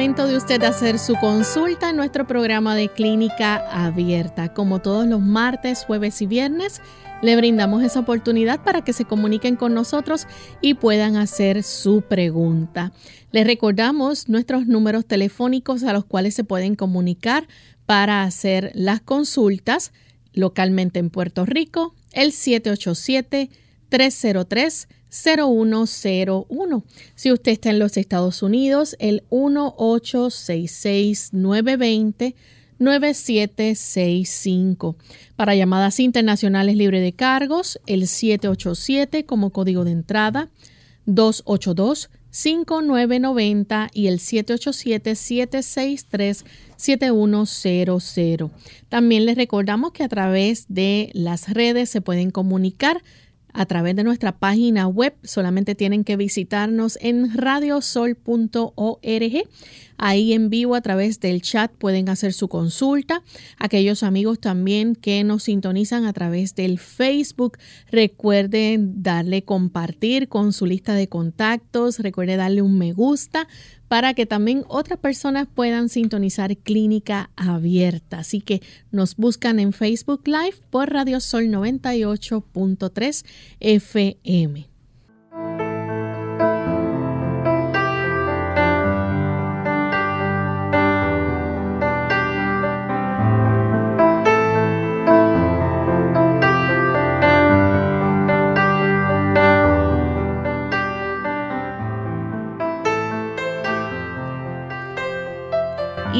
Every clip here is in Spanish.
De usted hacer su consulta en nuestro programa de clínica abierta. Como todos los martes, jueves y viernes, le brindamos esa oportunidad para que se comuniquen con nosotros y puedan hacer su pregunta. Les recordamos nuestros números telefónicos a los cuales se pueden comunicar para hacer las consultas localmente en Puerto Rico, el 787-303-0101. Si usted está en los Estados Unidos, el 1866 920 9765. Para llamadas internacionales libre de cargos, el 787 como código de entrada, 282-5990 y el 787-763-7100. También les recordamos que a través de las redes se pueden comunicar a través de nuestra página web. Solamente tienen que visitarnos en radiosol.org. Ahí en vivo a través del chat pueden hacer su consulta. Aquellos amigos también que nos sintonizan a través del Facebook, recuerden darle compartir con su lista de contactos, recuerde darle un me gusta para que también otras personas puedan sintonizar Clínica Abierta. Así que nos buscan en Facebook Live por Radio Sol 98.3 FM.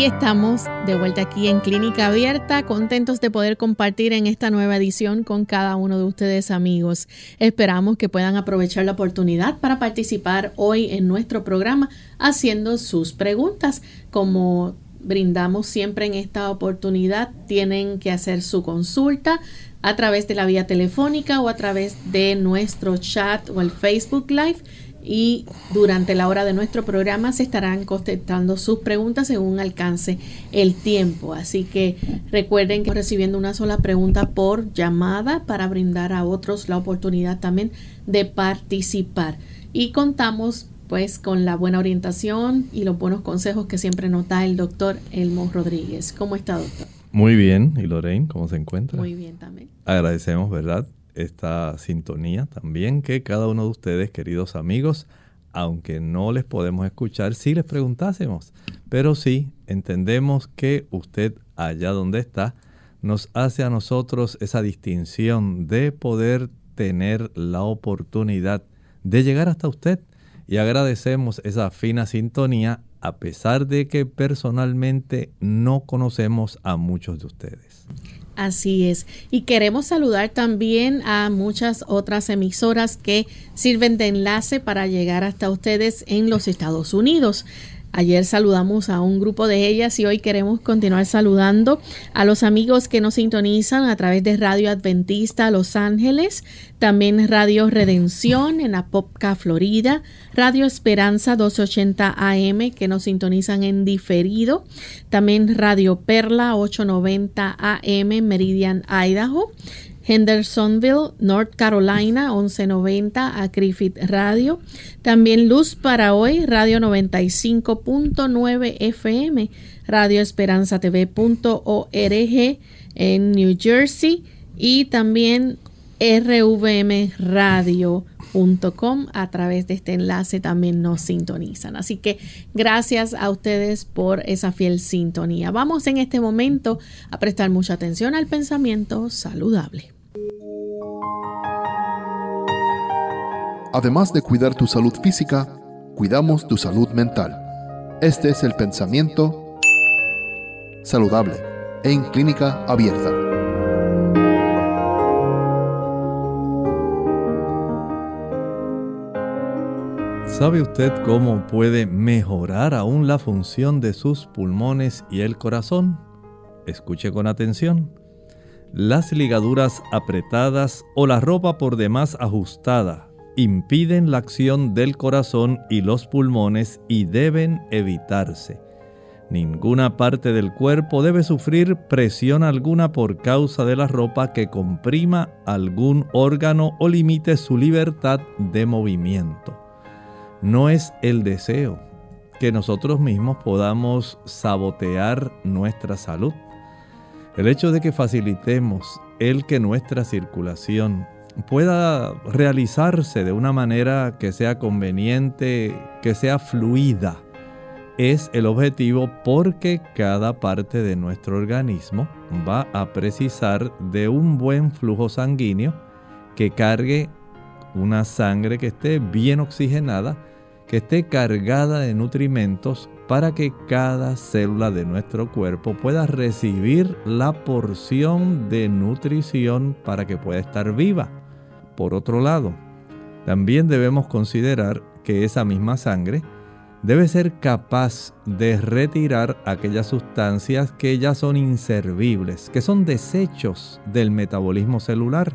Y estamos de vuelta aquí en Clínica Abierta, contentos de poder compartir en esta nueva edición con cada uno de ustedes amigos. Esperamos que puedan aprovechar la oportunidad para participar hoy en nuestro programa haciendo sus preguntas. Como brindamos siempre en esta oportunidad, tienen que hacer su consulta a través de la vía telefónica o a través de nuestro chat o el Facebook Live y durante la hora de nuestro programa se estarán contestando sus preguntas según alcance el tiempo. Así que recuerden que recibiendo una sola pregunta por llamada para brindar a otros la oportunidad también de participar. Y contamos pues con la buena orientación y los buenos consejos que siempre nos da el doctor Elmo Rodríguez. ¿Cómo está, doctor? Muy bien. ¿Y Lorraine, cómo se encuentra? Muy bien también. Agradecemos, ¿verdad? Esta sintonía también que cada uno de ustedes, queridos amigos, aunque no les podemos escuchar, si les preguntásemos. Pero sí, entendemos que usted allá donde está nos hace a nosotros esa distinción de poder tener la oportunidad de llegar hasta usted. Y agradecemos esa fina sintonía a pesar de que personalmente no conocemos a muchos de ustedes. Así es. Y queremos saludar también a muchas otras emisoras que sirven de enlace para llegar hasta ustedes en los Estados Unidos. Ayer saludamos a un grupo de ellas y hoy queremos continuar saludando a los amigos que nos sintonizan a través de Radio Adventista Los Ángeles, también Radio Redención en Apopka, Florida, Radio Esperanza 280 AM que nos sintonizan en diferido, también Radio Perla 890 AM Meridian, Idaho, Hendersonville, North Carolina, 1190 a Griffith Radio. También Luz para Hoy, Radio 95.9 FM, Radio Esperanza TV.org en New Jersey y también rvmradio.com a través de este enlace también nos sintonizan. Así que gracias a ustedes por esa fiel sintonía. Vamos en este momento a prestar mucha atención al pensamiento saludable. Además de cuidar tu salud física, cuidamos tu salud mental. Este es el pensamiento saludable en clínica abierta. ¿Sabe usted cómo puede mejorar aún la función de sus pulmones y el corazón? Escuche con atención. Las ligaduras apretadas o la ropa por demás ajustada impiden la acción del corazón y los pulmones y deben evitarse. Ninguna parte del cuerpo debe sufrir presión alguna por causa de la ropa que comprima algún órgano o limite su libertad de movimiento no es el deseo que nosotros mismos podamos sabotear nuestra salud. El hecho de que facilitemos el que nuestra circulación pueda realizarse de una manera que sea conveniente, que sea fluida, es el objetivo porque cada parte de nuestro organismo va a precisar de un buen flujo sanguíneo que cargue una sangre que esté bien oxigenada que esté cargada de nutrimentos para que cada célula de nuestro cuerpo pueda recibir la porción de nutrición para que pueda estar viva. Por otro lado, también debemos considerar que esa misma sangre debe ser capaz de retirar aquellas sustancias que ya son inservibles, que son desechos del metabolismo celular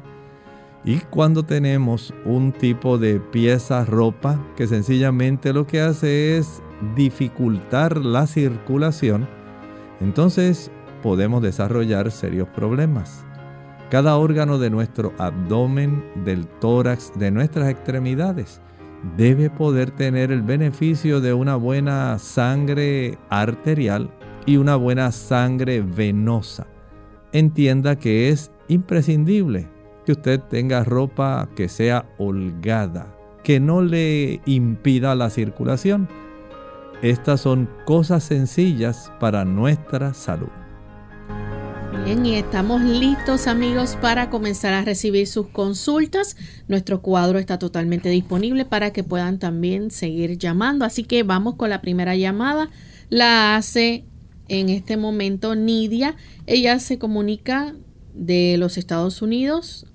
y cuando tenemos un tipo de pieza, ropa, que sencillamente lo que hace es dificultar la circulación, entonces podemos desarrollar serios problemas. Cada órgano de nuestro abdomen, del tórax, de nuestras extremidades, debe poder tener el beneficio de una buena sangre arterial y una buena sangre venosa. Entienda que es imprescindible que usted tenga ropa que sea holgada, que no le impida la circulación. Estas son cosas sencillas para nuestra salud. Bien, y estamos listos amigos para comenzar a recibir sus consultas. Nuestro cuadro está totalmente disponible para que puedan también seguir llamando. Así que vamos con la primera llamada. La hace en este momento Nidia. Ella se comunica de los Estados Unidos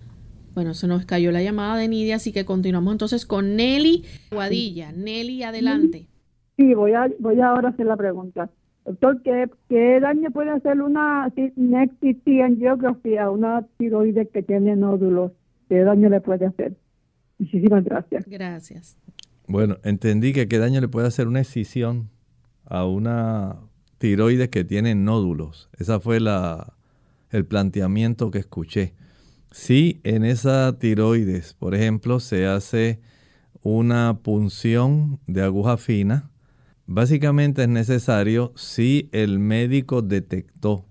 bueno, se nos cayó la llamada de Nidia, así que continuamos entonces con Nelly Guadilla. Nelly, adelante. Sí, voy a, voy ahora a hacer la pregunta. Doctor, ¿qué, qué daño puede hacer una Next angiografía, una tiroides que tiene nódulos? ¿Qué daño le puede hacer? Muchísimas gracias. Gracias. Bueno, entendí que qué daño le puede hacer una excisión a una tiroides que tiene nódulos. Esa fue la, el planteamiento que escuché. Si en esa tiroides, por ejemplo, se hace una punción de aguja fina, básicamente es necesario si el médico detectó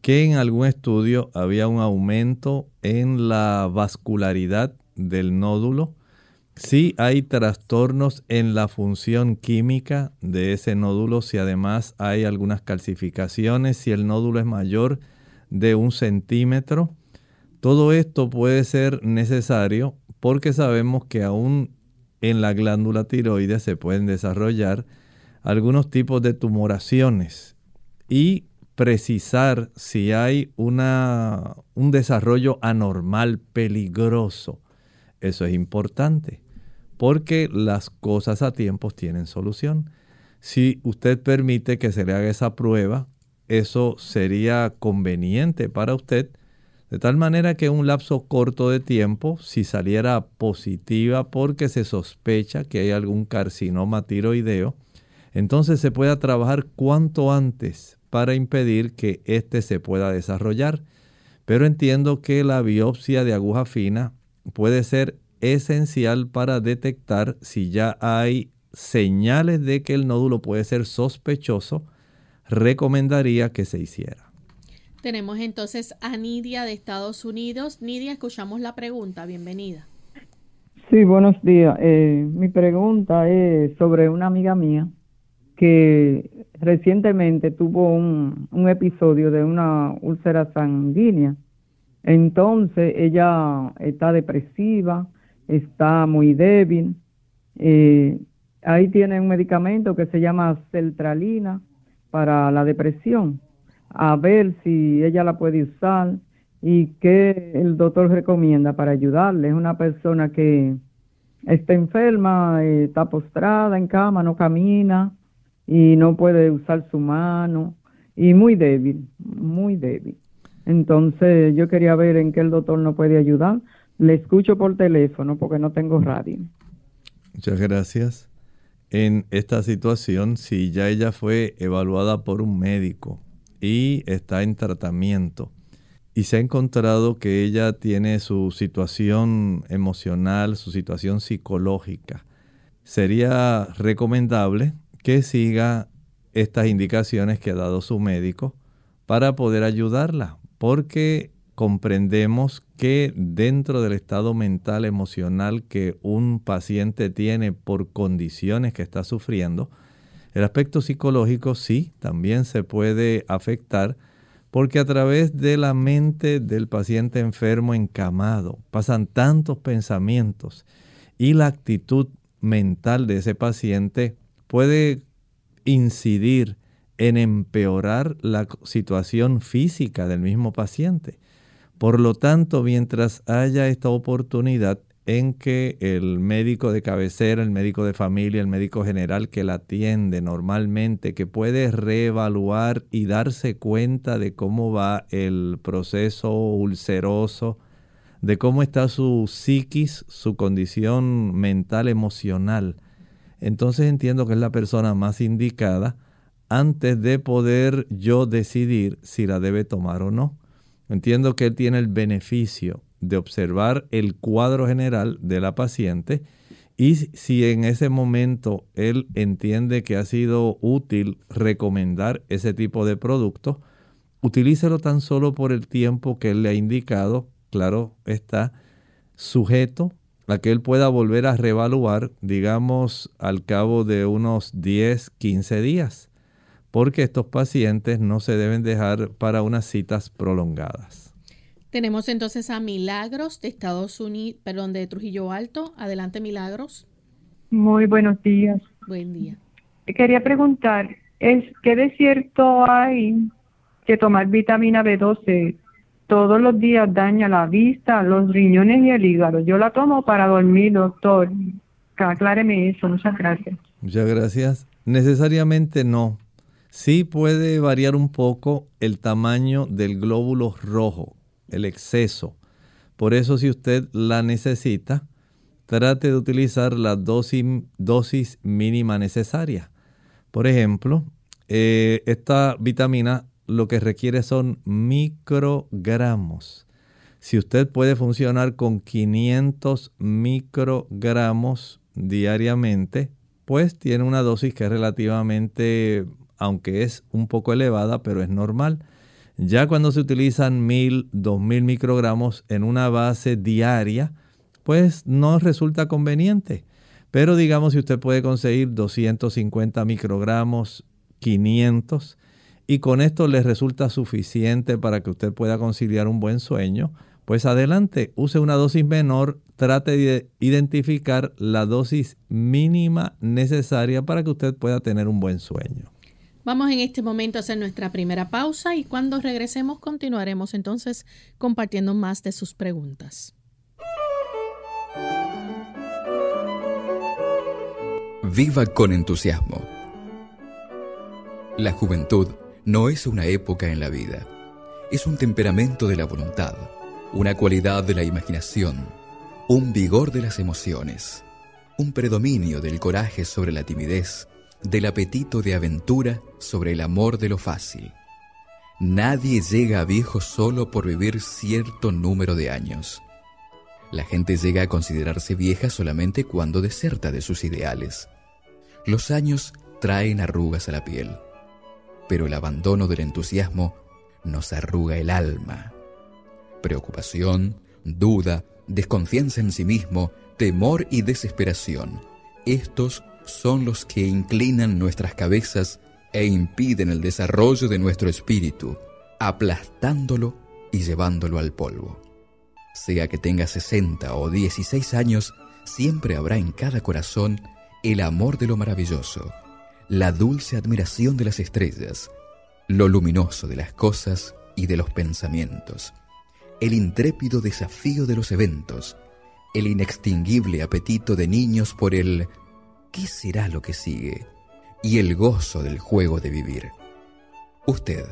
que en algún estudio había un aumento en la vascularidad del nódulo, si hay trastornos en la función química de ese nódulo, si además hay algunas calcificaciones, si el nódulo es mayor de un centímetro, todo esto puede ser necesario porque sabemos que aún en la glándula tiroides se pueden desarrollar algunos tipos de tumoraciones y precisar si hay una, un desarrollo anormal peligroso. Eso es importante porque las cosas a tiempos tienen solución. Si usted permite que se le haga esa prueba, eso sería conveniente para usted de tal manera que un lapso corto de tiempo, si saliera positiva porque se sospecha que hay algún carcinoma tiroideo, entonces se pueda trabajar cuanto antes para impedir que éste se pueda desarrollar. Pero entiendo que la biopsia de aguja fina puede ser esencial para detectar si ya hay señales de que el nódulo puede ser sospechoso. Recomendaría que se hiciera. Tenemos entonces a Nidia de Estados Unidos. Nidia, escuchamos la pregunta. Bienvenida. Sí, buenos días. Eh, mi pregunta es sobre una amiga mía que recientemente tuvo un, episodio de una úlcera sanguínea. Entonces ella está depresiva, está muy débil. Eh, ahí tiene un medicamento que se llama Celtralina para la depresión a ver si ella la puede usar y qué el doctor recomienda para ayudarle. Es una persona que está enferma, eh, está postrada en cama, no camina y no puede usar su mano y muy débil, muy débil. Entonces yo quería ver en qué el doctor no puede ayudar. Le escucho por teléfono porque no tengo radio. Muchas gracias. En esta situación, si ya ella fue evaluada por un médico y está en tratamiento y se ha encontrado que ella tiene su situación emocional, su situación psicológica, sería recomendable que siga estas indicaciones que ha dado su médico para poder ayudarla, porque comprendemos que dentro del estado mental emocional que un paciente tiene por condiciones que está sufriendo, el aspecto psicológico sí también se puede afectar porque a través de la mente del paciente enfermo encamado pasan tantos pensamientos y la actitud mental de ese paciente puede incidir en empeorar la situación física del mismo paciente. Por lo tanto, mientras haya esta oportunidad en que el médico de cabecera, el médico de familia, el médico general que la atiende normalmente, que puede reevaluar y darse cuenta de cómo va el proceso ulceroso, de cómo está su psiquis, su condición mental, emocional, entonces entiendo que es la persona más indicada antes de poder yo decidir si la debe tomar o no. Entiendo que él tiene el beneficio de observar el cuadro general de la paciente y si en ese momento él entiende que ha sido útil recomendar ese tipo de producto, utilícelo tan solo por el tiempo que él le ha indicado, claro está, sujeto a que él pueda volver a reevaluar, digamos, al cabo de unos 10, 15 días, porque estos pacientes no se deben dejar para unas citas prolongadas. Tenemos entonces a Milagros de Estados Unidos, perdón, de Trujillo Alto. Adelante, Milagros. Muy buenos días. Buen día. Quería preguntar, ¿es qué de cierto hay que tomar vitamina B12 todos los días daña la vista, los riñones y el hígado. Yo la tomo para dormir, doctor. Acláreme eso, muchas gracias. Muchas gracias. Necesariamente no. Sí puede variar un poco el tamaño del glóbulo rojo, el exceso. Por eso si usted la necesita, trate de utilizar la dosis, mínima necesaria. Por ejemplo, eh, esta vitamina lo que requiere son microgramos. Si usted puede funcionar con 500 microgramos diariamente, pues tiene una dosis que es relativamente, aunque es un poco elevada, pero es normal. Ya cuando se utilizan 1000, 2000 microgramos en una base diaria, pues no resulta conveniente. Pero digamos si usted puede conseguir 250 microgramos, 500, y con esto les resulta suficiente para que usted pueda conciliar un buen sueño, pues adelante, use una dosis menor, trate de identificar la dosis mínima necesaria para que usted pueda tener un buen sueño. Vamos en este momento a hacer nuestra primera pausa y cuando regresemos continuaremos entonces compartiendo más de sus preguntas. Viva con entusiasmo. La juventud no es una época en la vida, es un temperamento de la voluntad, una cualidad de la imaginación, un vigor de las emociones, un predominio del coraje sobre la timidez, del apetito de aventura sobre el amor de lo fácil. Nadie llega a viejo solo por vivir cierto número de años. La gente llega a considerarse vieja solamente cuando deserta de sus ideales. Los años traen arrugas a la piel pero el abandono del entusiasmo nos arruga el alma. Preocupación, duda, desconfianza en sí mismo, temor y desesperación. Estos son los que inclinan nuestras cabezas e impiden el desarrollo de nuestro espíritu, aplastándolo y llevándolo al polvo. Sea que tenga 60 o 16 años, siempre habrá en cada corazón el amor de lo maravilloso, la dulce admiración de las estrellas, lo luminoso de las cosas y de los pensamientos, el intrépido desafío de los eventos, el inextinguible apetito de niños por el ¿qué será lo que sigue? y el gozo del juego de vivir. Usted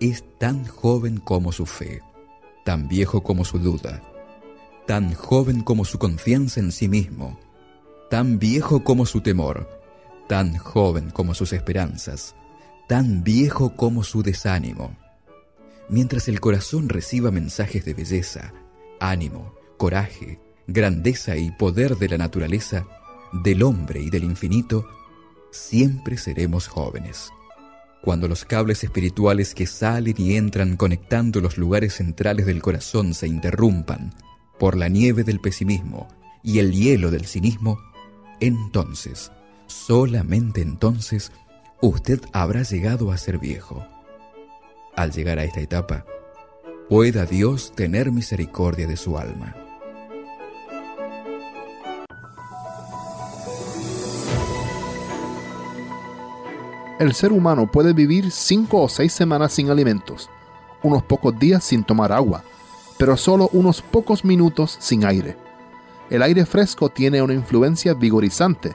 es tan joven como su fe, tan viejo como su duda, tan joven como su confianza en sí mismo, tan viejo como su temor, tan joven como sus esperanzas, tan viejo como su desánimo. Mientras el corazón reciba mensajes de belleza, ánimo, coraje, grandeza y poder de la naturaleza, del hombre y del infinito, siempre seremos jóvenes. Cuando los cables espirituales que salen y entran conectando los lugares centrales del corazón se interrumpan por la nieve del pesimismo y el hielo del cinismo, entonces, solamente entonces, usted habrá llegado a ser viejo. Al llegar a esta etapa, pueda Dios tener misericordia de su alma. El ser humano puede vivir cinco o seis semanas sin alimentos, unos pocos días sin tomar agua, pero solo unos pocos minutos sin aire. El aire fresco tiene una influencia vigorizante,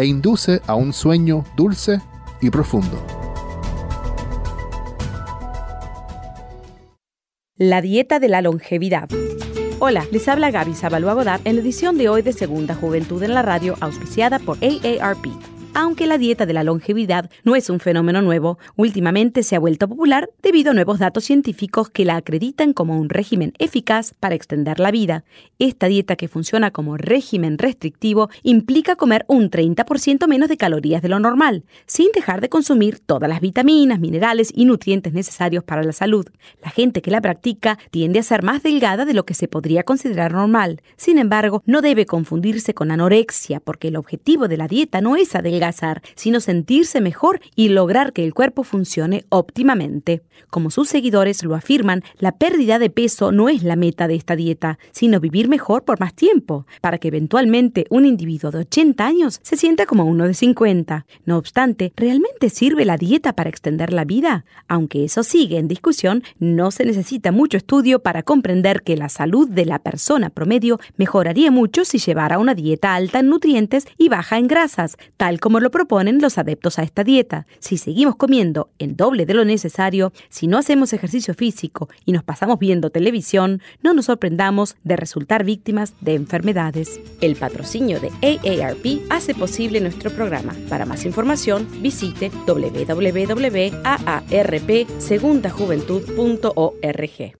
e induce a un sueño dulce y profundo. La dieta de la longevidad. Hola, les habla Gaby Zabalúa Godard en la edición de hoy de Segunda Juventud en la Radio, auspiciada por AARP. Aunque la dieta de la longevidad no es un fenómeno nuevo, últimamente se ha vuelto popular debido a nuevos datos científicos que la acreditan como un régimen eficaz para extender la vida. Esta dieta que funciona como régimen restrictivo implica comer un 30% menos de calorías de lo normal, sin dejar de consumir todas las vitaminas, minerales y nutrientes necesarios para la salud. La gente que la practica tiende a ser más delgada de lo que se podría considerar normal. Sin embargo, no debe confundirse con anorexia, porque el objetivo de la dieta no es adelgazar sino sentirse mejor y lograr que el cuerpo funcione óptimamente. Como sus seguidores lo afirman, la pérdida de peso no es la meta de esta dieta, sino vivir mejor por más tiempo, para que eventualmente un individuo de 80 años se sienta como uno de 50. No obstante, ¿realmente sirve la dieta para extender la vida? Aunque eso sigue en discusión, no se necesita mucho estudio para comprender que la salud de la persona promedio mejoraría mucho si llevara una dieta alta en nutrientes y baja en grasas, tal como como lo proponen los adeptos a esta dieta. Si seguimos comiendo en doble de lo necesario, si no hacemos ejercicio físico y nos pasamos viendo televisión, no nos sorprendamos de resultar víctimas de enfermedades. El patrocinio de AARP hace posible nuestro programa. Para más información, visite www.aarpsegundajuventud.org.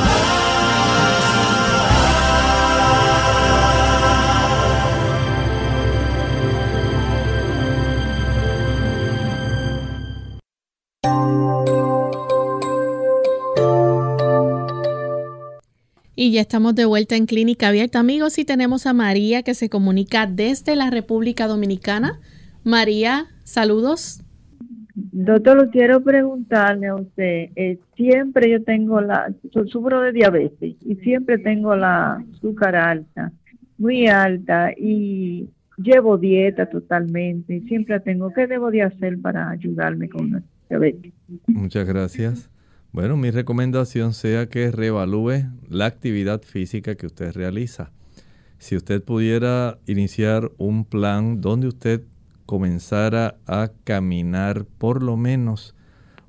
Y ya estamos de vuelta en Clínica Abierta, amigos, y tenemos a María que se comunica desde la República Dominicana. María, saludos. Doctor, quiero preguntarle a usted, eh, siempre yo tengo la, sufro de diabetes y siempre tengo la azúcar alta, muy alta y llevo dieta totalmente y siempre tengo, ¿qué debo de hacer para ayudarme con la diabetes? Muchas gracias. Bueno, mi recomendación sea que reevalúe la actividad física que usted realiza. Si usted pudiera iniciar un plan donde usted comenzara a caminar por lo menos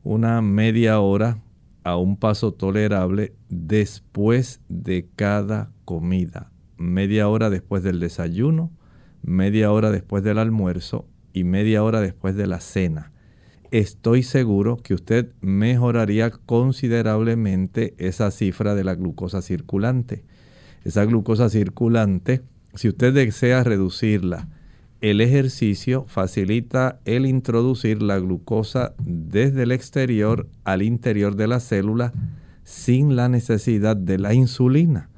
una media hora a un paso tolerable después de cada comida. Media hora después del desayuno, media hora después del almuerzo y media hora después de la cena. Estoy seguro que usted mejoraría considerablemente esa cifra de la glucosa circulante. Esa glucosa circulante, si usted desea reducirla, el ejercicio facilita el introducir la glucosa desde el exterior al interior de la célula sin la necesidad de la insulina.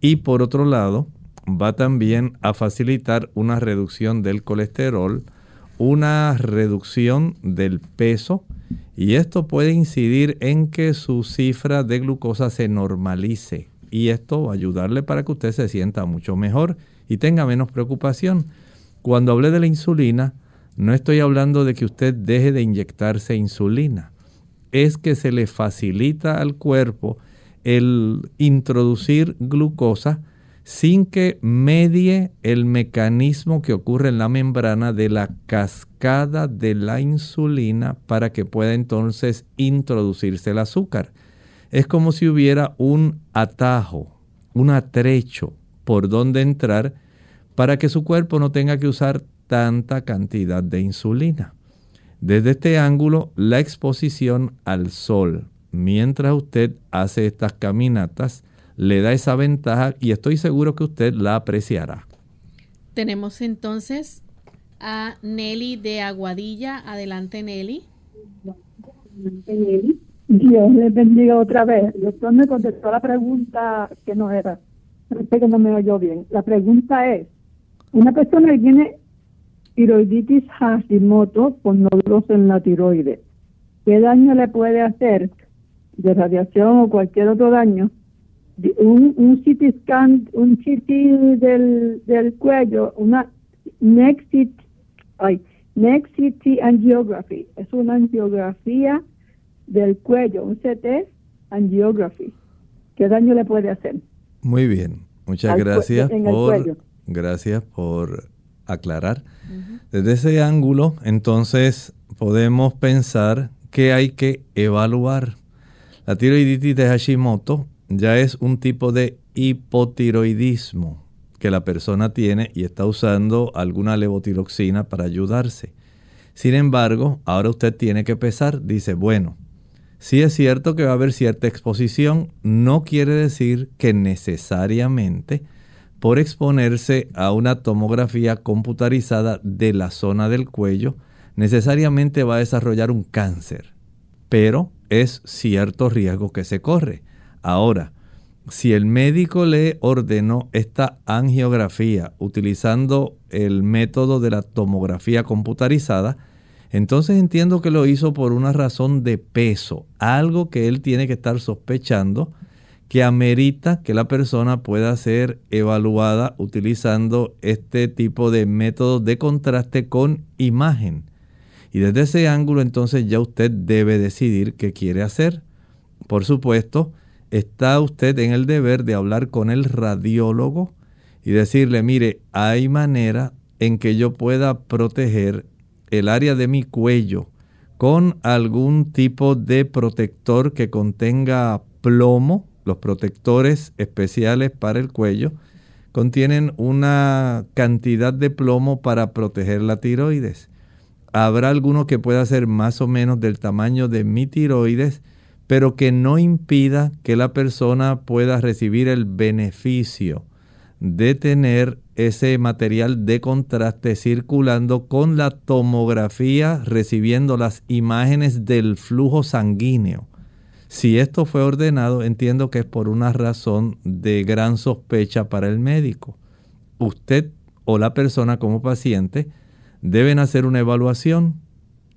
Y por otro lado, va también a facilitar una reducción del colesterol, una reducción del peso y esto puede incidir en que su cifra de glucosa se normalice y esto va a ayudarle para que usted se sienta mucho mejor y tenga menos preocupación. Cuando hablé de la insulina, no estoy hablando de que usted deje de inyectarse insulina, es que se le facilita al cuerpo el introducir glucosa sin que medie el mecanismo que ocurre en la membrana de la cascada de la insulina para que pueda entonces introducirse el azúcar. Es como si hubiera un atajo, un atrecho por donde entrar para que su cuerpo no tenga que usar tanta cantidad de insulina. Desde este ángulo, la exposición al sol mientras usted hace estas caminatas le da esa ventaja y estoy seguro que usted la apreciará. Tenemos entonces a Nelly de Aguadilla. Adelante, Nelly. Dios le bendiga otra vez. El doctor me contestó la pregunta que no era. Parece que no me oyó bien. La pregunta es, una persona que tiene tiroiditis Hashimoto con nódulos en la tiroides, ¿qué daño le puede hacer de radiación o cualquier otro daño? Un, un CT scan, un CT del, del cuello, una next CT, ay, next CT angiography, es una angiografía del cuello, un CT angiography. ¿Qué daño le puede hacer? Muy bien, muchas gracias por Gracias por aclarar. Desde ese ángulo, entonces, podemos pensar que hay que evaluar. La tiroiditis de Hashimoto ya es un tipo de hipotiroidismo que la persona tiene y está usando alguna levotiroxina para ayudarse. Sin embargo, ahora usted tiene que pesar. Dice, bueno, si es cierto que va a haber cierta exposición, no quiere decir que necesariamente por exponerse a una tomografía computarizada de la zona del cuello, necesariamente va a desarrollar un cáncer. Pero es cierto riesgo que se corre. Ahora, si el médico le ordenó esta angiografía utilizando el método de la tomografía computarizada, entonces entiendo que lo hizo por una razón de peso, algo que él tiene que estar sospechando que amerita que la persona pueda ser evaluada utilizando este tipo de métodos de contraste con imagen. Y desde ese ángulo entonces ya usted debe decidir qué quiere hacer. Por supuesto, está usted en el deber de hablar con el radiólogo y decirle, mire, hay manera en que yo pueda proteger el área de mi cuello con algún tipo de protector que contenga plomo los protectores especiales para el cuello contienen una cantidad de plomo para proteger la tiroides. Habrá alguno que pueda ser más o menos del tamaño de mi tiroides, pero que no impida que la persona pueda recibir el beneficio de tener ese material de contraste circulando con la tomografía, recibiendo las imágenes del flujo sanguíneo. Si esto fue ordenado, entiendo que es por una razón de gran sospecha para el médico. Usted o la persona como paciente deben hacer una evaluación.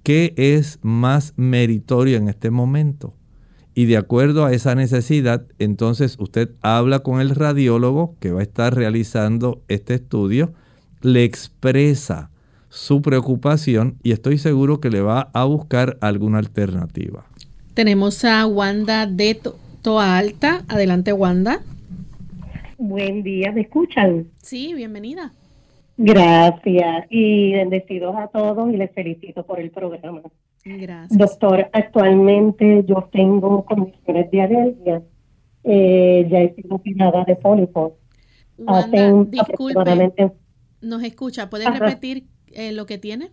¿Qué es más meritorio en este momento? Y de acuerdo a esa necesidad, entonces usted habla con el radiólogo que va a estar realizando este estudio, le expresa su preocupación y estoy seguro que le va a buscar alguna alternativa. Tenemos a Wanda de Toa Alta. Adelante, Wanda. Buen día, ¿me escuchan? Sí, bienvenida. Gracias y bendecidos a todos y les felicito por el programa. Gracias. Doctor, actualmente yo tengo condiciones de alergia. Eh, ya he sido operada de pólipos. Wanda, disculpe, nos escucha. ¿Puede repetir eh, lo que tiene?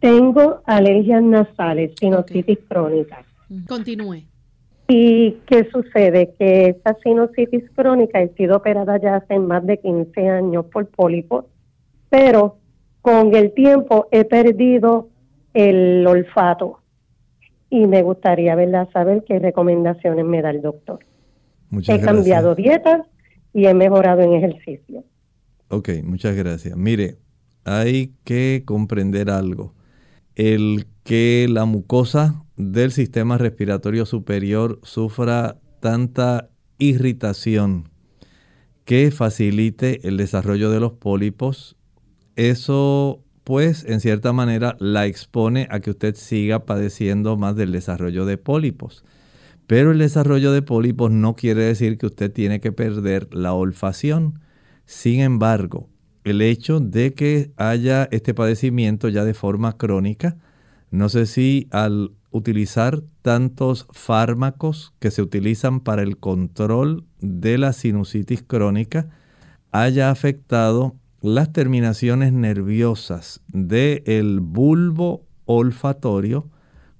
Tengo alergias nasales, sinusitis crónica. Continúe. ¿Y qué sucede? Que esta sinusitis crónica he sido operada ya hace más de 15 años por pólipos, pero con el tiempo he perdido el olfato y me gustaría ¿verdad? saber qué recomendaciones me da el doctor. Muchas he cambiado dieta y he mejorado en ejercicio. Ok, muchas gracias. Mire, hay que comprender algo. El que la mucosa del sistema respiratorio superior sufra tanta irritación que facilite el desarrollo de los pólipos, eso pues en cierta manera la expone a que usted siga padeciendo más del desarrollo de pólipos. Pero el desarrollo de pólipos no quiere decir que usted tiene que perder la olfacción. Sin embargo, el hecho de que haya este padecimiento ya de forma crónica, no sé si al utilizar tantos fármacos que se utilizan para el control de la sinusitis crónica haya afectado las terminaciones nerviosas del bulbo olfatorio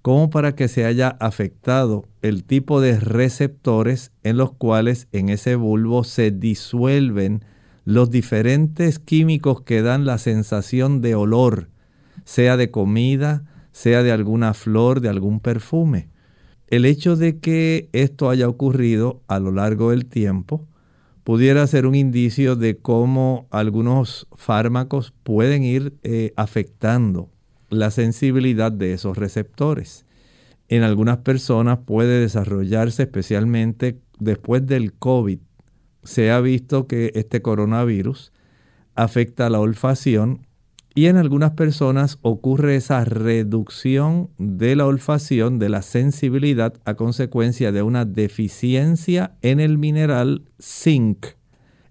como para que se haya afectado el tipo de receptores en los cuales en ese bulbo se disuelven los diferentes químicos que dan la sensación de olor, sea de comida, sea de alguna flor, de algún perfume. El hecho de que esto haya ocurrido a lo largo del tiempo pudiera ser un indicio de cómo algunos fármacos pueden ir eh, afectando la sensibilidad de esos receptores. En algunas personas puede desarrollarse especialmente después del COVID. Se ha visto que este coronavirus afecta la olfacción y en algunas personas ocurre esa reducción de la olfacción, de la sensibilidad a consecuencia de una deficiencia en el mineral zinc.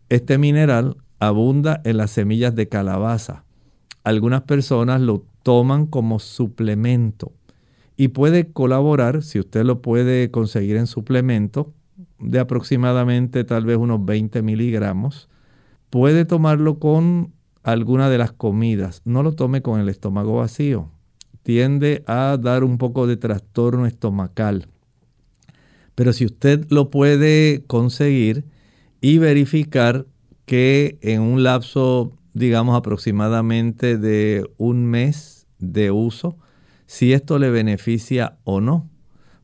Este mineral abunda en las semillas de calabaza. Algunas personas lo toman como suplemento y puede colaborar, si usted lo puede conseguir en suplemento, de aproximadamente tal vez unos 20 miligramos. Puede tomarlo con alguna de las comidas. No lo tome con el estómago vacío. Tiende a dar un poco de trastorno estomacal. Pero si usted lo puede conseguir y verificar que en un lapso, digamos aproximadamente de un mes de uso, si esto le beneficia o no.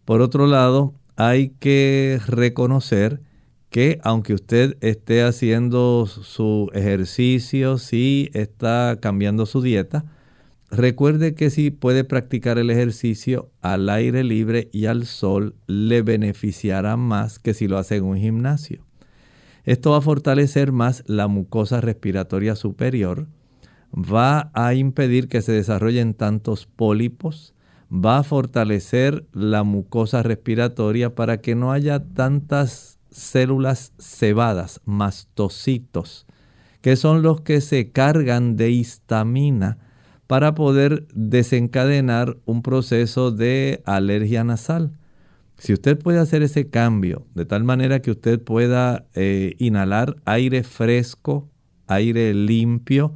Por otro lado, hay que reconocer que aunque usted esté haciendo su ejercicio, si está cambiando su dieta, recuerde que si puede practicar el ejercicio al aire libre y al sol, le beneficiará más que si lo hace en un gimnasio. Esto va a fortalecer más la mucosa respiratoria superior, va a impedir que se desarrollen tantos pólipos, va a fortalecer la mucosa respiratoria para que no haya tantas células cebadas, mastocitos, que son los que se cargan de histamina para poder desencadenar un proceso de alergia nasal. Si usted puede hacer ese cambio de tal manera que usted pueda eh, inhalar aire fresco, aire limpio,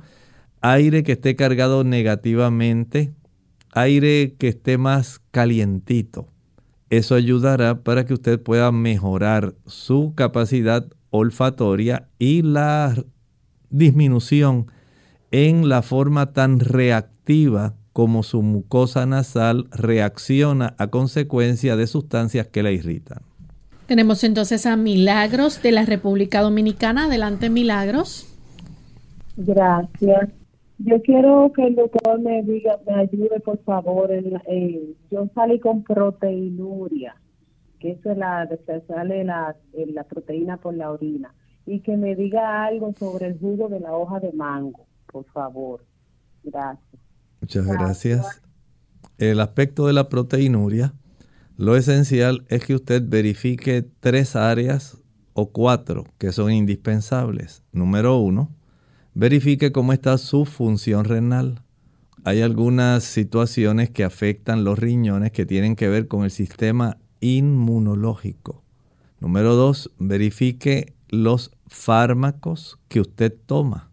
aire que esté cargado negativamente, aire que esté más calientito, eso ayudará para que usted pueda mejorar su capacidad olfatoria y la disminución en la forma tan reactiva como su mucosa nasal reacciona a consecuencia de sustancias que la irritan. Tenemos entonces a Milagros de la República Dominicana. Adelante, Milagros. Gracias. Yo quiero que el doctor me diga, me ayude por favor. En, yo salí con proteinuria, que eso es la, se sale la, la proteína por la orina, y que me diga algo sobre el jugo de la hoja de mango, por favor. Gracias. Muchas gracias. El aspecto de la proteinuria, lo esencial es que usted verifique tres áreas o cuatro que son indispensables. Número uno, verifique cómo está su función renal. Hay algunas situaciones que afectan los riñones que tienen que ver con el sistema inmunológico. Número dos, verifique los fármacos que usted toma.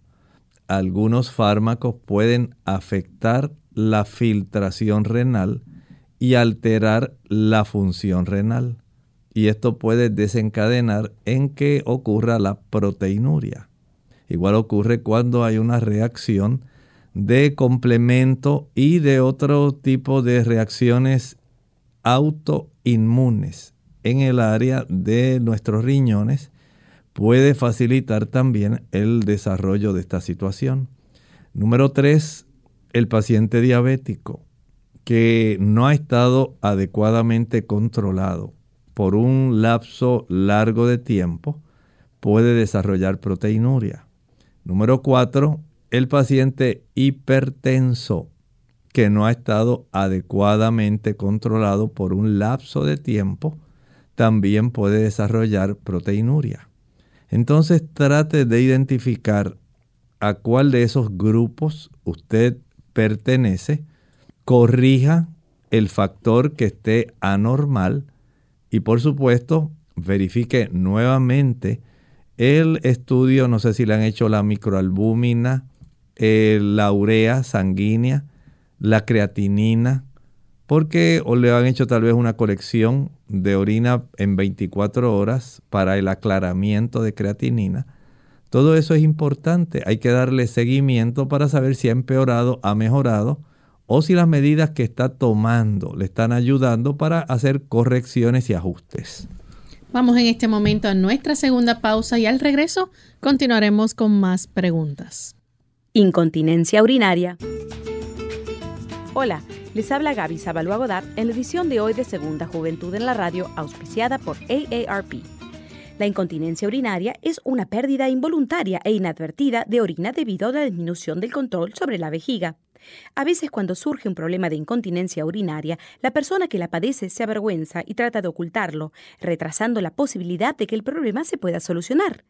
Algunos fármacos pueden afectar la filtración renal y alterar la función renal. Y esto puede desencadenar en que ocurra la proteinuria. Igual ocurre cuando hay una reacción de complemento y de otro tipo de reacciones autoinmunes en el área de nuestros riñones puede facilitar también el desarrollo de esta situación. Número tres, el paciente diabético que no ha estado adecuadamente controlado por un lapso largo de tiempo puede desarrollar proteinuria. Número cuatro, el paciente hipertenso que no ha estado adecuadamente controlado por un lapso de tiempo también puede desarrollar proteinuria. Entonces trate de identificar a cuál de esos grupos usted pertenece, corrija el factor que esté anormal y por supuesto verifique nuevamente el estudio, no sé si le han hecho la microalbúmina, la urea sanguínea, la creatinina, porque o le han hecho tal vez una colección de orina en 24 horas para el aclaramiento de creatinina. Todo eso es importante, hay que darle seguimiento para saber si ha empeorado, ha mejorado o si las medidas que está tomando le están ayudando para hacer correcciones y ajustes. Vamos en este momento a nuestra segunda pausa y al regreso continuaremos con más preguntas. Incontinencia urinaria. Hola. Les habla Gaby Zabalúa Godard en la edición de hoy de Segunda Juventud en la Radio, auspiciada por AARP. La incontinencia urinaria es una pérdida involuntaria e inadvertida de orina debido a la disminución del control sobre la vejiga. A veces cuando surge un problema de incontinencia urinaria, la persona que la padece se avergüenza y trata de ocultarlo, retrasando la posibilidad de que el problema se pueda solucionar.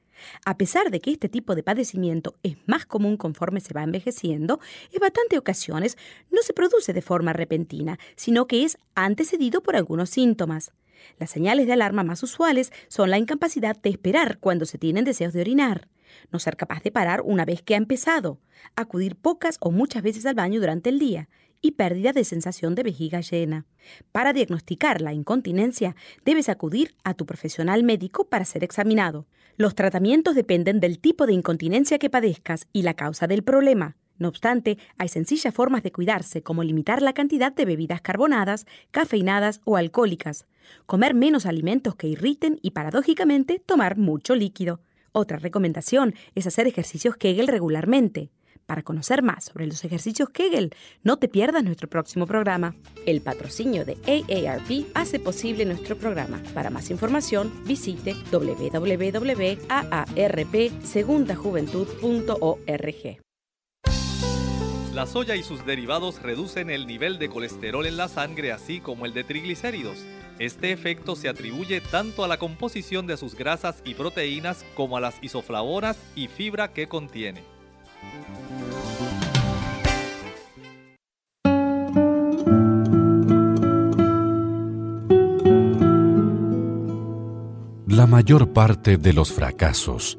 A pesar de que este tipo de padecimiento es más común conforme se va envejeciendo, en bastantes ocasiones no se produce de forma repentina, sino que es antecedido por algunos síntomas. Las señales de alarma más usuales son la incapacidad de esperar cuando se tienen deseos de orinar, no ser capaz de parar una vez que ha empezado, acudir pocas o muchas veces al baño durante el día y pérdida de sensación de vejiga llena. Para diagnosticar la incontinencia, debes acudir a tu profesional médico para ser examinado. Los tratamientos dependen del tipo de incontinencia que padezcas y la causa del problema. No obstante, hay sencillas formas de cuidarse, como limitar la cantidad de bebidas carbonadas, cafeinadas o alcohólicas, comer menos alimentos que irriten y, paradójicamente, tomar mucho líquido. Otra recomendación es hacer ejercicios Kegel regularmente. Para conocer más sobre los ejercicios Kegel, no te pierdas nuestro próximo programa. El patrocinio de AARP hace posible nuestro programa. Para más información, visite www.aarpsegundajuventud.org. La soya y sus derivados reducen el nivel de colesterol en la sangre así como el de triglicéridos. Este efecto se atribuye tanto a la composición de sus grasas y proteínas como a las isoflavonas y fibra que contiene. La mayor parte de los fracasos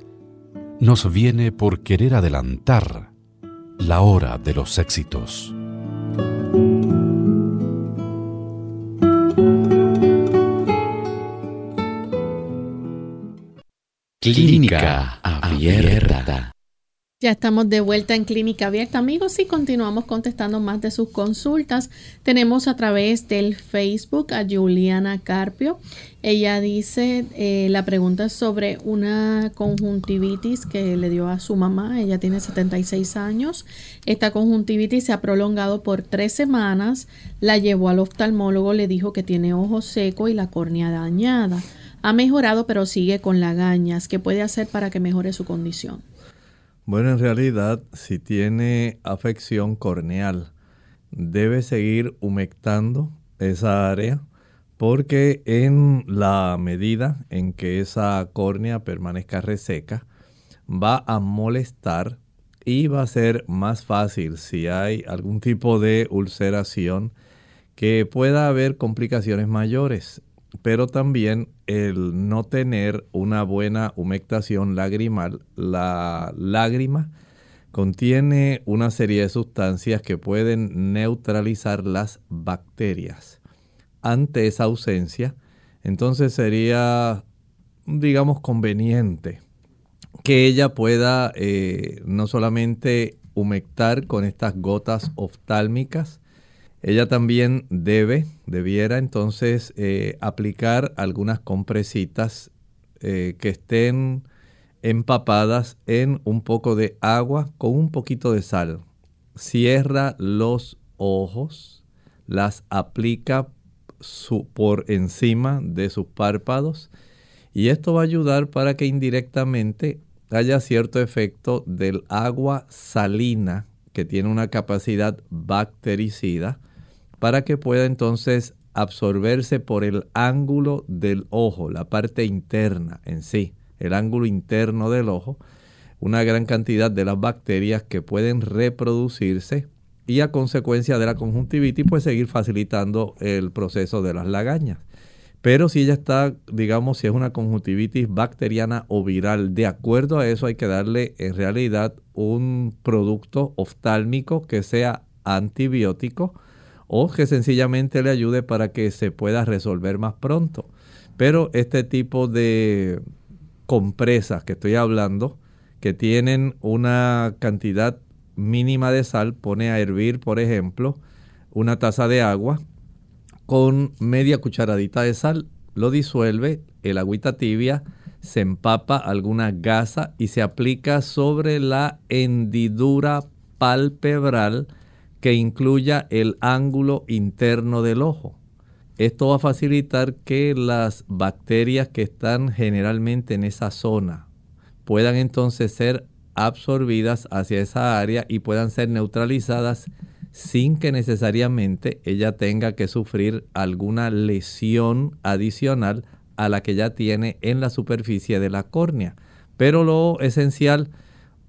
nos viene por querer adelantar la hora de los éxitos. Clínica Abierta. Ya estamos de vuelta en Clínica Abierta, amigos, y continuamos contestando más de sus consultas. Tenemos a través del Facebook a Juliana Carpio. Ella dice, eh, la pregunta es sobre una conjuntivitis que le dio a su mamá. Ella tiene 76 años. Esta conjuntivitis se ha prolongado por tres semanas. La llevó al oftalmólogo, le dijo que tiene ojo seco y la córnea dañada. Ha mejorado, pero sigue con lagañas. ¿Qué puede hacer para que mejore su condición? Bueno, en realidad, si tiene afección corneal, debe seguir humectando esa área porque en la medida en que esa córnea permanezca reseca, va a molestar y va a ser más fácil si hay algún tipo de ulceración que pueda haber complicaciones mayores, pero también el no tener una buena humectación lagrimal, la lágrima contiene una serie de sustancias que pueden neutralizar las bacterias. Ante esa ausencia, entonces sería, digamos, conveniente que ella pueda eh, no solamente humectar con estas gotas oftálmicas, ella también debe, debiera entonces eh, aplicar algunas compresitas eh, que estén empapadas en un poco de agua con un poquito de sal. Cierra los ojos, las aplica por encima de sus párpados y esto va a ayudar para que indirectamente haya cierto efecto del agua salina que tiene una capacidad bactericida para que pueda entonces absorberse por el ángulo del ojo, la parte interna en sí, el ángulo interno del ojo, una gran cantidad de las bacterias que pueden reproducirse y a consecuencia de la conjuntivitis pues seguir facilitando el proceso de las lagañas. Pero si ella está, digamos, si es una conjuntivitis bacteriana o viral, de acuerdo a eso hay que darle en realidad un producto oftálmico que sea antibiótico o que sencillamente le ayude para que se pueda resolver más pronto. Pero este tipo de compresas que estoy hablando, que tienen una cantidad mínima de sal, pone a hervir, por ejemplo, una taza de agua con media cucharadita de sal, lo disuelve, el agüita tibia, se empapa alguna gasa y se aplica sobre la hendidura palpebral que incluya el ángulo interno del ojo. Esto va a facilitar que las bacterias que están generalmente en esa zona puedan entonces ser absorbidas hacia esa área y puedan ser neutralizadas sin que necesariamente ella tenga que sufrir alguna lesión adicional a la que ya tiene en la superficie de la córnea. Pero lo esencial,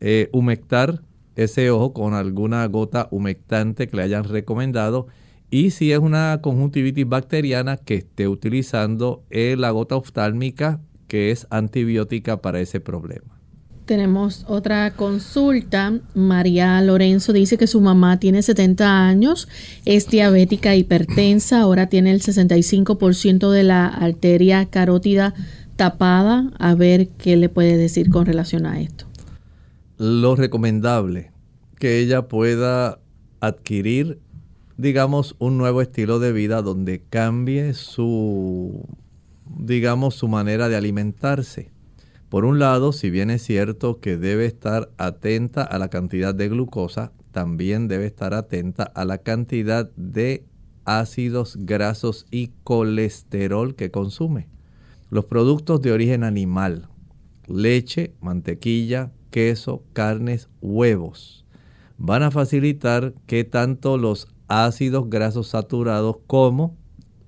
eh, humectar ese ojo con alguna gota humectante que le hayan recomendado y si es una conjuntivitis bacteriana que esté utilizando eh, la gota oftálmica que es antibiótica para ese problema. Tenemos otra consulta. María Lorenzo dice que su mamá tiene 70 años, es diabética hipertensa, ahora tiene el 65% de la arteria carótida tapada. A ver qué le puede decir con relación a esto. Lo recomendable que ella pueda adquirir, digamos, un nuevo estilo de vida donde cambie su, digamos, su manera de alimentarse por un lado, si bien es cierto que debe estar atenta a la cantidad de glucosa, también debe estar atenta a la cantidad de ácidos grasos y colesterol que consume. Los productos de origen animal, leche, mantequilla, queso, carnes, huevos, van a facilitar que tanto los ácidos grasos saturados como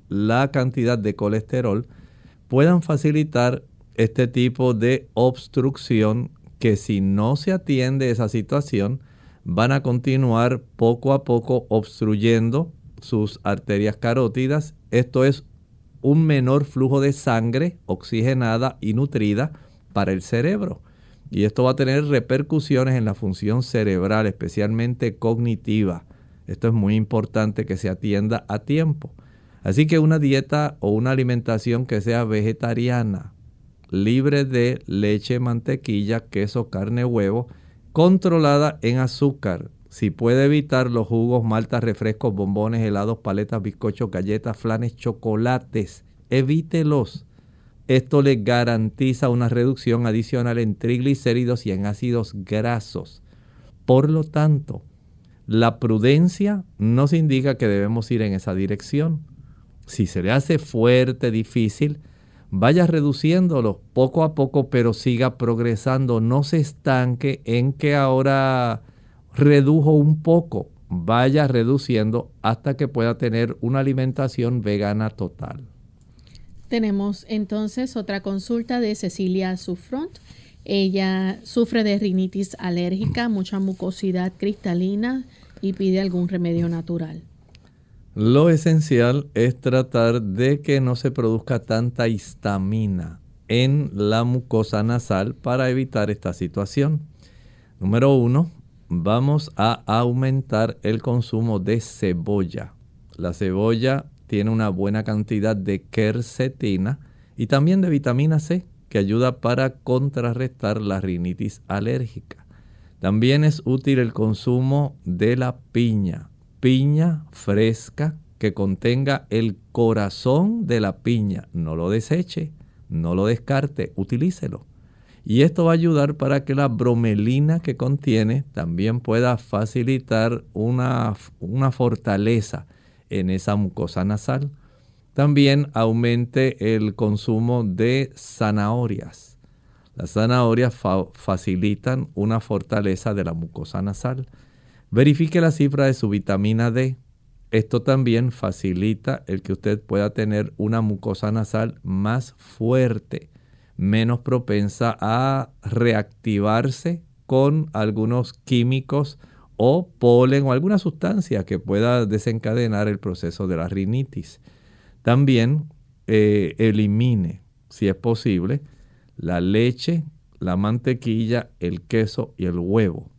la cantidad de colesterol puedan facilitar este tipo de obstrucción que si no se atiende esa situación, van a continuar poco a poco obstruyendo sus arterias carótidas. Esto es un menor flujo de sangre oxigenada y nutrida para el cerebro. Y esto va a tener repercusiones en la función cerebral, especialmente cognitiva. Esto es muy importante que se atienda a tiempo. Así que una dieta o una alimentación que sea vegetariana, libre de leche, mantequilla, queso, carne, huevo, controlada en azúcar. Si puede evitar los jugos, maltas, refrescos, bombones, helados, paletas, bizcochos, galletas, flanes, chocolates, evítelos. Esto le garantiza una reducción adicional en triglicéridos y en ácidos grasos. Por lo tanto, la prudencia nos indica que debemos ir en esa dirección. Si se le hace fuerte, difícil, vaya reduciéndolo poco a poco, pero siga progresando. No se estanque en que ahora redujo un poco. Vaya reduciendo hasta que pueda tener una alimentación vegana total. Tenemos entonces otra consulta de Cecilia Sufront. Ella sufre de rinitis alérgica, mucha mucosidad cristalina y pide algún remedio natural. Lo esencial es tratar de que no se produzca tanta histamina en la mucosa nasal para evitar esta situación. Número uno, vamos a aumentar el consumo de cebolla. La cebolla tiene una buena cantidad de quercetina y también de vitamina C que ayuda para contrarrestar la rinitis alérgica. También es útil el consumo de la piña, piña fresca que contenga el corazón de la piña. No lo deseche, no lo descarte, utilícelo. Y esto va a ayudar para que la bromelina que contiene también pueda facilitar una, una fortaleza en esa mucosa nasal. También aumente el consumo de zanahorias. Las zanahorias facilitan una fortaleza de la mucosa nasal. Verifique la cifra de su vitamina D. Esto también facilita el que usted pueda tener una mucosa nasal más fuerte, menos propensa a reactivarse con algunos químicos o polen o alguna sustancia que pueda desencadenar el proceso de la rinitis. También eh, elimine, si es posible, la leche, la mantequilla, el queso y el huevo.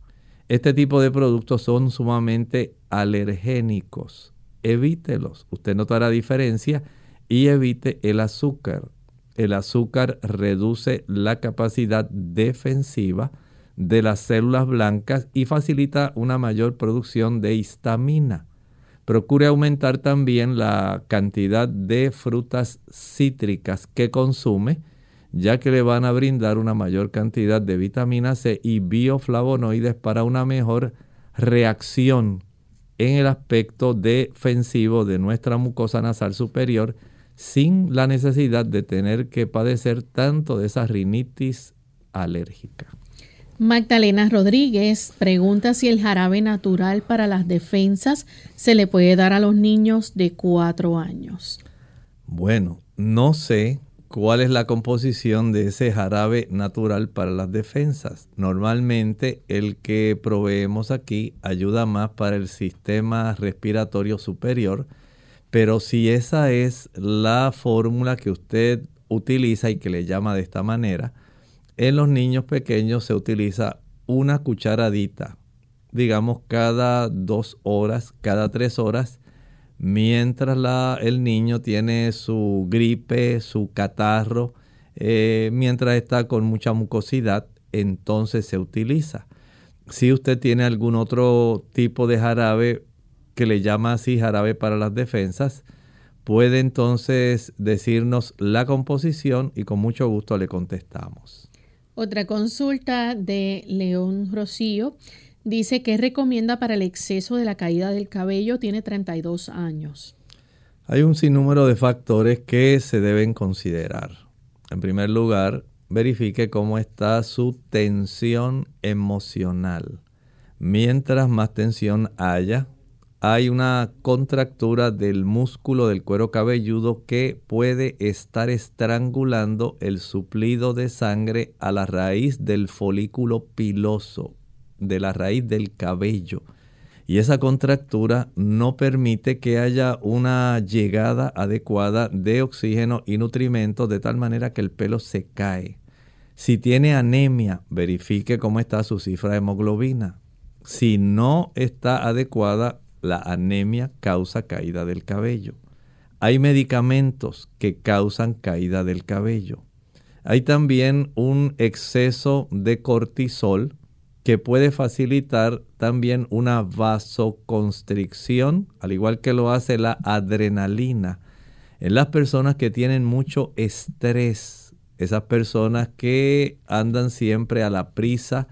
Este tipo de productos son sumamente alergénicos. Evítelos. Usted notará diferencia y evite el azúcar. El azúcar reduce la capacidad defensiva de las células blancas y facilita una mayor producción de histamina. Procure aumentar también la cantidad de frutas cítricas que consume, ya que le van a brindar una mayor cantidad de vitamina C y bioflavonoides para una mejor reacción en el aspecto defensivo de nuestra mucosa nasal superior sin la necesidad de tener que padecer tanto de esa rinitis alérgica. Magdalena Rodríguez pregunta si el jarabe natural para las defensas se le puede dar a los niños de cuatro años. Bueno, no sé cuál es la composición de ese jarabe natural para las defensas. Normalmente el que proveemos aquí ayuda más para el sistema respiratorio superior, pero si esa es la fórmula que usted utiliza y que le llama de esta manera, en los niños pequeños se utiliza una cucharadita, digamos cada dos horas, cada tres horas, mientras la, el niño tiene su gripe, su catarro, eh, mientras está con mucha mucosidad, entonces se utiliza. Si usted tiene algún otro tipo de jarabe que le llama así jarabe para las defensas, puede entonces decirnos la composición y con mucho gusto le contestamos. Otra consulta de León Rocío dice que recomienda para el exceso de la caída del cabello. Tiene 32 años. Hay un sinnúmero de factores que se deben considerar. En primer lugar, verifique cómo está su tensión emocional. Mientras más tensión haya, hay una contractura del músculo del cuero cabelludo que puede estar estrangulando el suplido de sangre a la raíz del folículo piloso, de la raíz del cabello. Y esa contractura no permite que haya una llegada adecuada de oxígeno y nutrimentos de tal manera que el pelo se cae. Si tiene anemia, verifique cómo está su cifra de hemoglobina. Si no está adecuada, la anemia causa caída del cabello. Hay medicamentos que causan caída del cabello. Hay también un exceso de cortisol que puede facilitar también una vasoconstricción, al igual que lo hace la adrenalina, en las personas que tienen mucho estrés, esas personas que andan siempre a la prisa,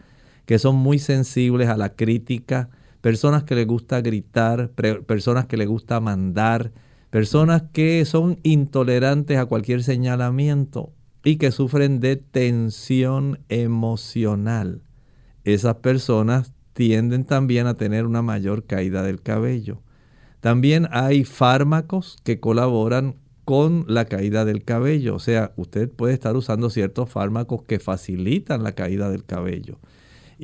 que son muy sensibles a la crítica, personas que les gusta gritar, personas que les gusta mandar, personas que son intolerantes a cualquier señalamiento y que sufren de tensión emocional. Esas personas tienden también a tener una mayor caída del cabello. También hay fármacos que colaboran con la caída del cabello. O sea, usted puede estar usando ciertos fármacos que facilitan la caída del cabello.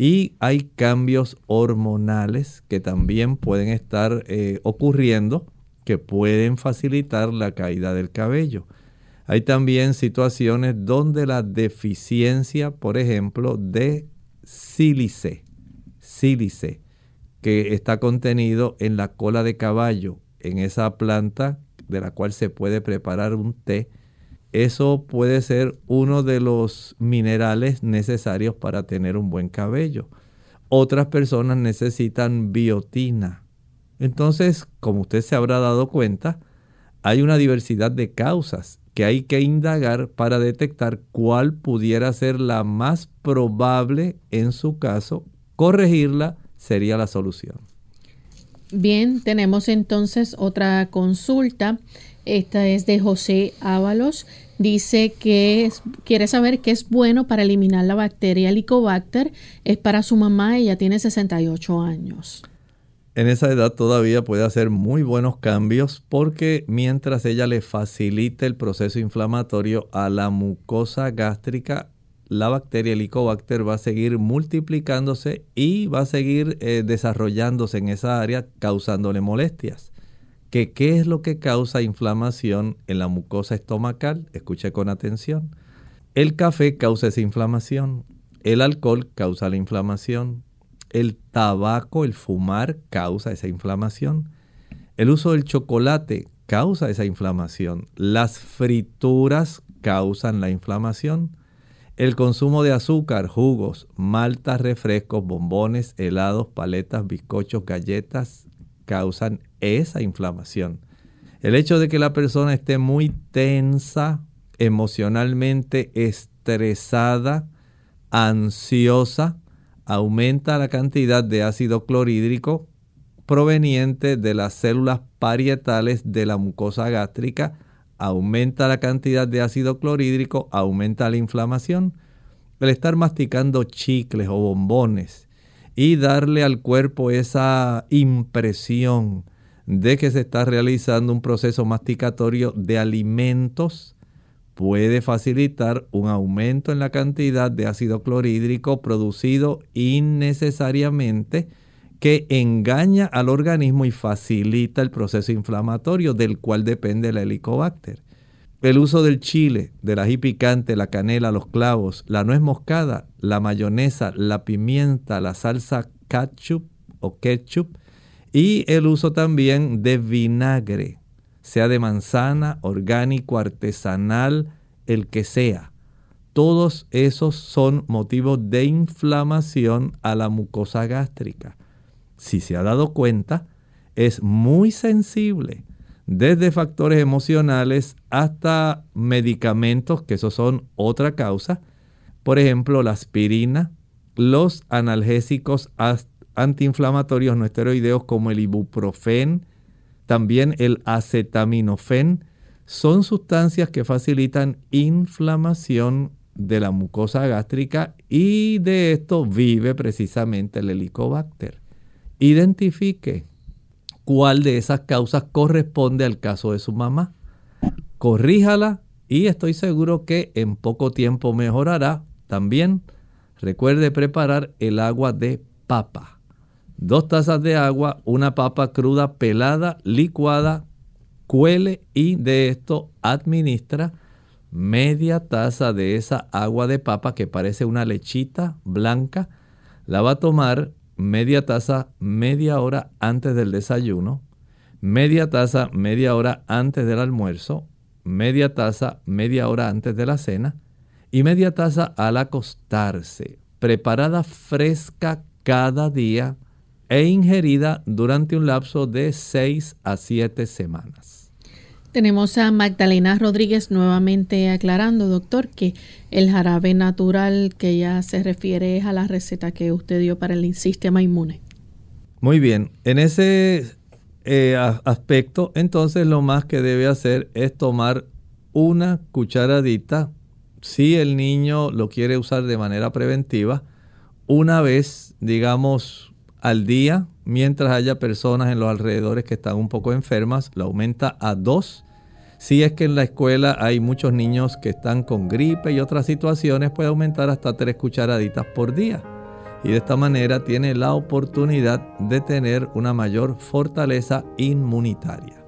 Y hay cambios hormonales que también pueden estar eh, ocurriendo que pueden facilitar la caída del cabello. Hay también situaciones donde la deficiencia, por ejemplo, de sílice, sílice, que está contenido en la cola de caballo, en esa planta de la cual se puede preparar un té, eso puede ser uno de los minerales necesarios para tener un buen cabello. Otras personas necesitan biotina. Entonces, como usted se habrá dado cuenta, hay una diversidad de causas que hay que indagar para detectar cuál pudiera ser la más probable en su caso. Corregirla sería la solución. Bien, tenemos entonces otra consulta. Esta es de José Ábalos. Dice que quiere saber qué es bueno para eliminar la bacteria Helicobacter. Es para su mamá, ella tiene 68 años. En esa edad todavía puede hacer muy buenos cambios porque mientras ella le facilite el proceso inflamatorio a la mucosa gástrica, la bacteria Helicobacter va a seguir multiplicándose y va a seguir eh, desarrollándose en esa área causándole molestias. ¿Qué es lo que causa inflamación en la mucosa estomacal? Escuche con atención. El café causa esa inflamación. El alcohol causa la inflamación. El tabaco, el fumar causa esa inflamación. El uso del chocolate causa esa inflamación. Las frituras causan la inflamación. El consumo de azúcar, jugos, maltas, refrescos, bombones, helados, paletas, bizcochos, galletas causan esa inflamación. El hecho de que la persona esté muy tensa, emocionalmente estresada, ansiosa, aumenta la cantidad de ácido clorhídrico proveniente de las células parietales de la mucosa gástrica aumenta la cantidad de ácido clorhídrico, aumenta la inflamación. El estar masticando chicles o bombones y darle al cuerpo esa impresión de que se está realizando un proceso masticatorio de alimentos puede facilitar un aumento en la cantidad de ácido clorhídrico producido innecesariamente que engaña al organismo y facilita el proceso inflamatorio del cual depende la helicobacter. El uso del chile, del ají picante, la canela, los clavos, la nuez moscada, la mayonesa, la pimienta, la salsa ketchup o ketchup y el uso también de vinagre, sea de manzana, orgánico, artesanal, el que sea. Todos esos son motivos de inflamación a la mucosa gástrica si se ha dado cuenta, es muy sensible, desde factores emocionales hasta medicamentos, que esos son otra causa. Por ejemplo, la aspirina, los analgésicos antiinflamatorios no esteroideos como el ibuprofen, también el acetaminofén, son sustancias que facilitan inflamación de la mucosa gástrica y de esto vive precisamente el helicobacter identifique cuál de esas causas corresponde al caso de su mamá. Corríjala y estoy seguro que en poco tiempo mejorará. También recuerde preparar el agua de papa. Dos tazas de agua, una papa cruda pelada, licuada, cuele y de esto administra media taza de esa agua de papa que parece una lechita blanca. La va a tomar media taza media hora antes del desayuno, media taza media hora antes del almuerzo, media taza media hora antes de la cena y media taza al acostarse, preparada fresca cada día e ingerida durante un lapso de 6 a 7 semanas. Tenemos a Magdalena Rodríguez nuevamente aclarando, doctor, que el jarabe natural que ya se refiere es a la receta que usted dio para el sistema inmune. Muy bien, en ese eh, aspecto, entonces lo más que debe hacer es tomar una cucharadita, si el niño lo quiere usar de manera preventiva, una vez, digamos, al día, mientras haya personas en los alrededores que están un poco enfermas, lo aumenta a dos. Si es que en la escuela hay muchos niños que están con gripe y otras situaciones, puede aumentar hasta 3 cucharaditas por día. Y de esta manera tiene la oportunidad de tener una mayor fortaleza inmunitaria.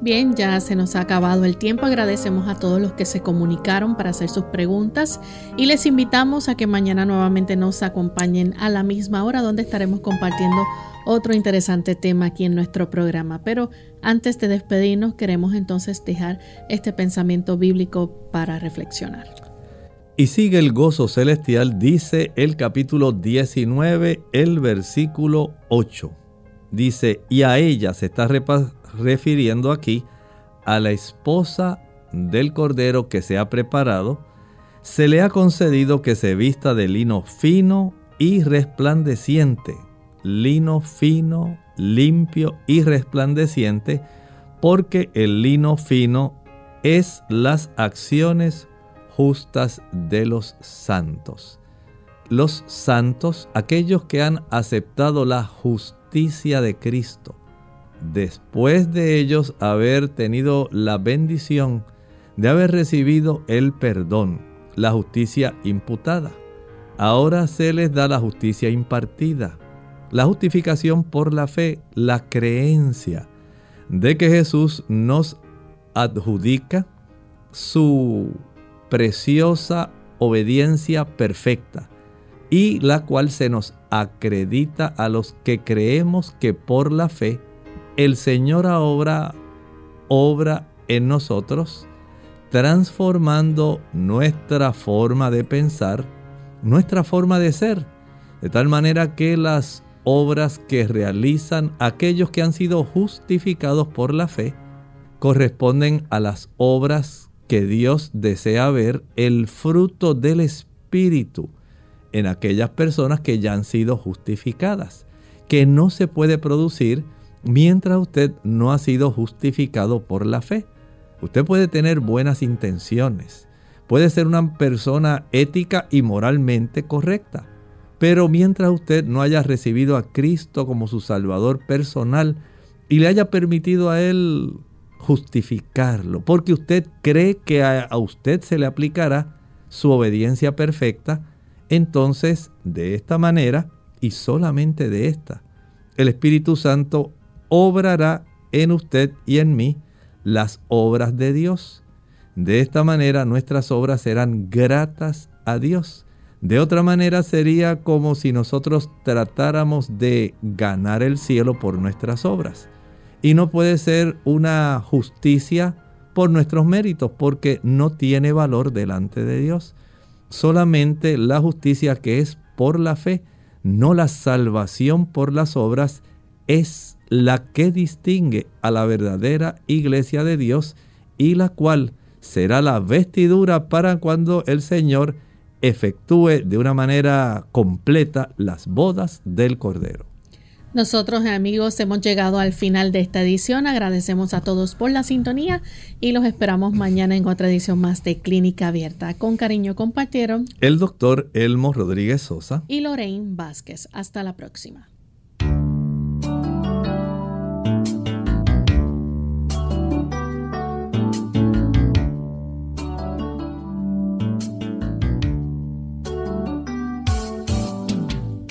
Bien, ya se nos ha acabado el tiempo. Agradecemos a todos los que se comunicaron para hacer sus preguntas y les invitamos a que mañana nuevamente nos acompañen a la misma hora donde estaremos compartiendo otro interesante tema aquí en nuestro programa. Pero antes de despedirnos queremos entonces dejar este pensamiento bíblico para reflexionar. Y sigue el gozo celestial, dice el capítulo 19, el versículo 8. Dice, y a ella se está refiriendo aquí a la esposa del Cordero que se ha preparado, se le ha concedido que se vista de lino fino y resplandeciente, lino fino, limpio y resplandeciente, porque el lino fino es las acciones justas de los santos. Los santos, aquellos que han aceptado la justicia de Cristo, después de ellos haber tenido la bendición de haber recibido el perdón, la justicia imputada. Ahora se les da la justicia impartida, la justificación por la fe, la creencia de que Jesús nos adjudica su preciosa obediencia perfecta y la cual se nos acredita a los que creemos que por la fe el Señor obra, obra en nosotros, transformando nuestra forma de pensar, nuestra forma de ser, de tal manera que las obras que realizan aquellos que han sido justificados por la fe corresponden a las obras que Dios desea ver el fruto del Espíritu en aquellas personas que ya han sido justificadas, que no se puede producir mientras usted no ha sido justificado por la fe. Usted puede tener buenas intenciones, puede ser una persona ética y moralmente correcta, pero mientras usted no haya recibido a Cristo como su Salvador personal y le haya permitido a Él justificarlo, porque usted cree que a, usted se le aplicará su obediencia perfecta, entonces de esta manera y solamente de esta, el Espíritu Santo obrará en usted y en mí las obras de Dios. De esta manera nuestras obras serán gratas a Dios. De otra manera sería como si nosotros tratáramos de ganar el cielo por nuestras obras. Y no puede ser una justicia por nuestros méritos porque no tiene valor delante de Dios. Solamente la justicia que es por la fe, no la salvación por las obras, es la que distingue a la verdadera iglesia de Dios y la cual será la vestidura para cuando el Señor efectúe de una manera completa las bodas del Cordero. Nosotros amigos hemos llegado al final de esta edición. Agradecemos a todos por la sintonía y los esperamos mañana en otra edición más de Clínica Abierta. Con cariño compartieron el doctor Elmo Rodríguez Sosa y Lorraine Vázquez. Hasta la próxima.